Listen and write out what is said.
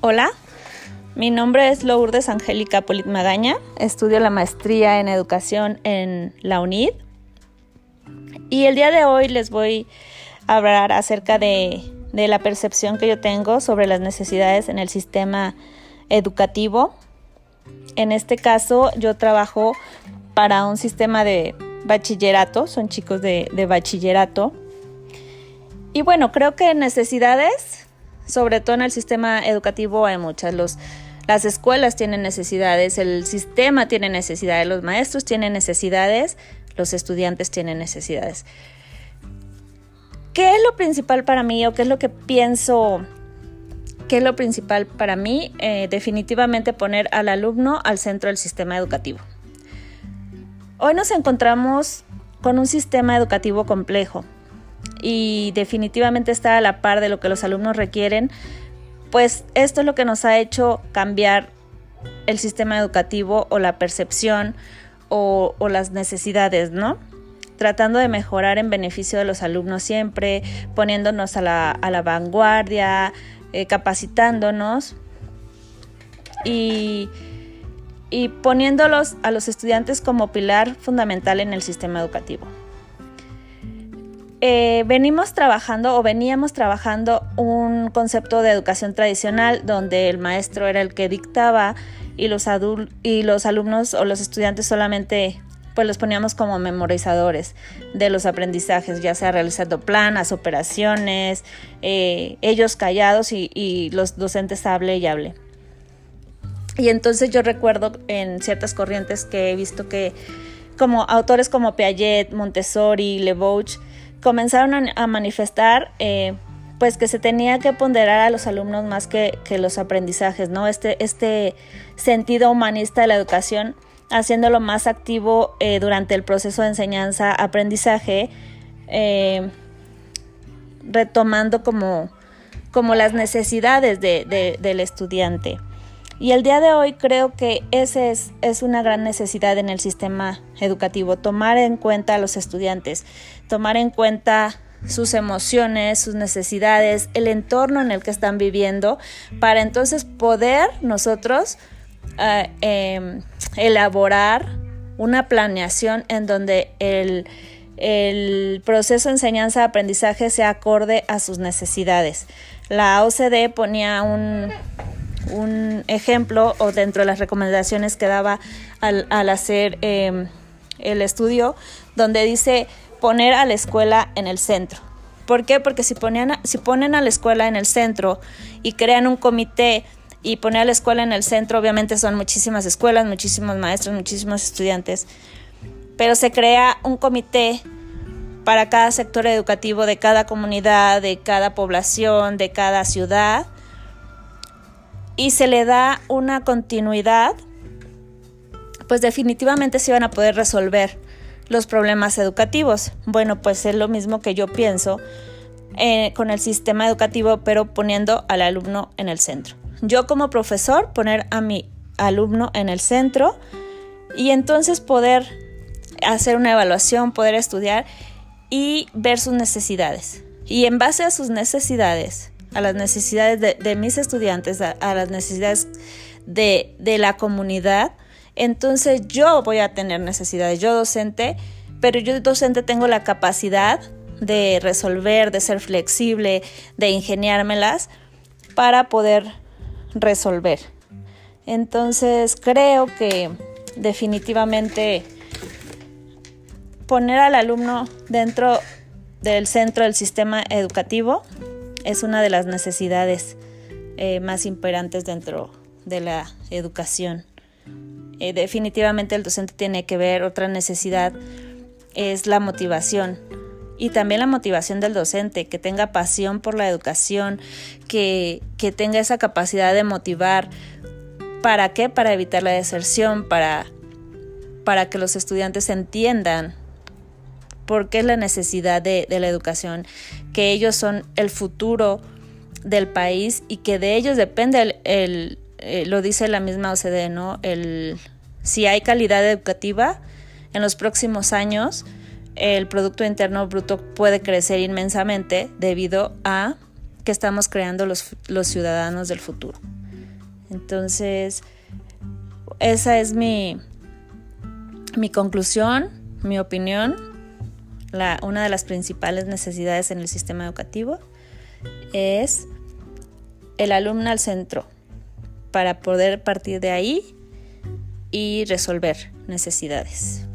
Hola, mi nombre es Lourdes Angélica Polit Magaña, estudio la maestría en educación en la UNID y el día de hoy les voy a hablar acerca de, la percepción que yo tengo sobre las necesidades en el sistema educativo. En este caso yo trabajo para un sistema de bachillerato, son chicos de bachillerato. Y bueno, creo que necesidades sobre todo en el sistema educativo hay muchas. Los, las escuelas tienen necesidades, el sistema tiene necesidades, los maestros tienen necesidades, los estudiantes tienen necesidades. ¿Qué es lo principal para mí o qué es lo que pienso? ¿Qué es lo principal para mí? Eh, definitivamente poner al alumno al centro del sistema educativo. Hoy nos encontramos con un sistema educativo complejo, y definitivamente está a la par de lo que los alumnos requieren, pues esto es lo que nos ha hecho cambiar el sistema educativo o la percepción o, las necesidades, ¿no? Tratando de mejorar en beneficio de los alumnos siempre, poniéndonos a la, vanguardia, eh, capacitándonos y, y poniéndolos a los estudiantes como pilar fundamental en el sistema educativo. Eh, venimos trabajando o veníamos trabajando un concepto de educación tradicional donde el maestro era el que dictaba y los, y los alumnos o los estudiantes solamente pues los poníamos como memorizadores de los aprendizajes, ya sea realizando planas, operaciones, eh, ellos callados y, los docentes hable y hable. Y entonces yo recuerdo en ciertas corrientes que he visto que como autores como Piaget, Montessori, Le Bouch, comenzaron a, manifestar eh, pues que se tenía que ponderar a los alumnos más que, los aprendizajes, ¿no? Este, este sentido humanista de la educación, haciéndolo más activo eh, durante el proceso de enseñanza-aprendizaje, eh, retomando como, como las necesidades del estudiante. Y el día de hoy creo que esa es, es una gran necesidad en el sistema educativo, tomar en cuenta a los estudiantes, tomar en cuenta sus emociones, sus necesidades, el entorno en el que están viviendo, para entonces poder nosotros eh, em, elaborar una planeación en donde el, el proceso de enseñanza-aprendizaje sea acorde a sus necesidades. La OCDE ponía un, un ejemplo o dentro de las recomendaciones que daba al, hacer em, el estudio, donde dice poner a la escuela en el centro. ¿Por qué? Porque si, ponían, si ponen a la escuela en el centro y crean un comité y poner a la escuela en el centro, obviamente son muchísimas escuelas, muchísimos maestros, muchísimos estudiantes, pero se crea un comité para cada sector educativo de cada comunidad, de cada población, de cada ciudad, y se le da una continuidad, pues definitivamente se van a poder resolver los problemas educativos. Bueno, pues es lo mismo que yo pienso eh, con el sistema educativo, pero poniendo al alumno en el centro. Yo como profesor poner a mi alumno en el centro y entonces poder hacer una evaluación, poder estudiar y ver sus necesidades. Y en base a sus necesidades, a las necesidades de, mis estudiantes, a, las necesidades de, la comunidad, entonces yo voy a tener necesidades, yo docente, pero yo docente tengo la capacidad de resolver, de ser flexible, de ingeniármelas para poder resolver. Entonces creo que definitivamente poner al alumno dentro del centro del sistema educativo es una de las necesidades eh, más imperantes dentro de la educación. Eh, definitivamente el docente tiene que ver otra necesidad, es la motivación. Y también la motivación del docente, que tenga pasión por la educación, que, que tenga esa capacidad de motivar. ¿Para qué? Para evitar la deserción, para, para que los estudiantes entiendan por qué es la necesidad de, la educación, que ellos son el futuro del país y que de ellos depende el, eh, lo dice la misma OCDE, ¿no? El, si hay calidad educativa, en los próximos años el Producto Interno Bruto puede crecer inmensamente debido a que estamos creando los, los ciudadanos del futuro. Entonces, esa es mi, mi conclusión, mi opinión. La, una de las principales necesidades en el sistema educativo es el alumno al centro para poder partir de ahí y resolver necesidades.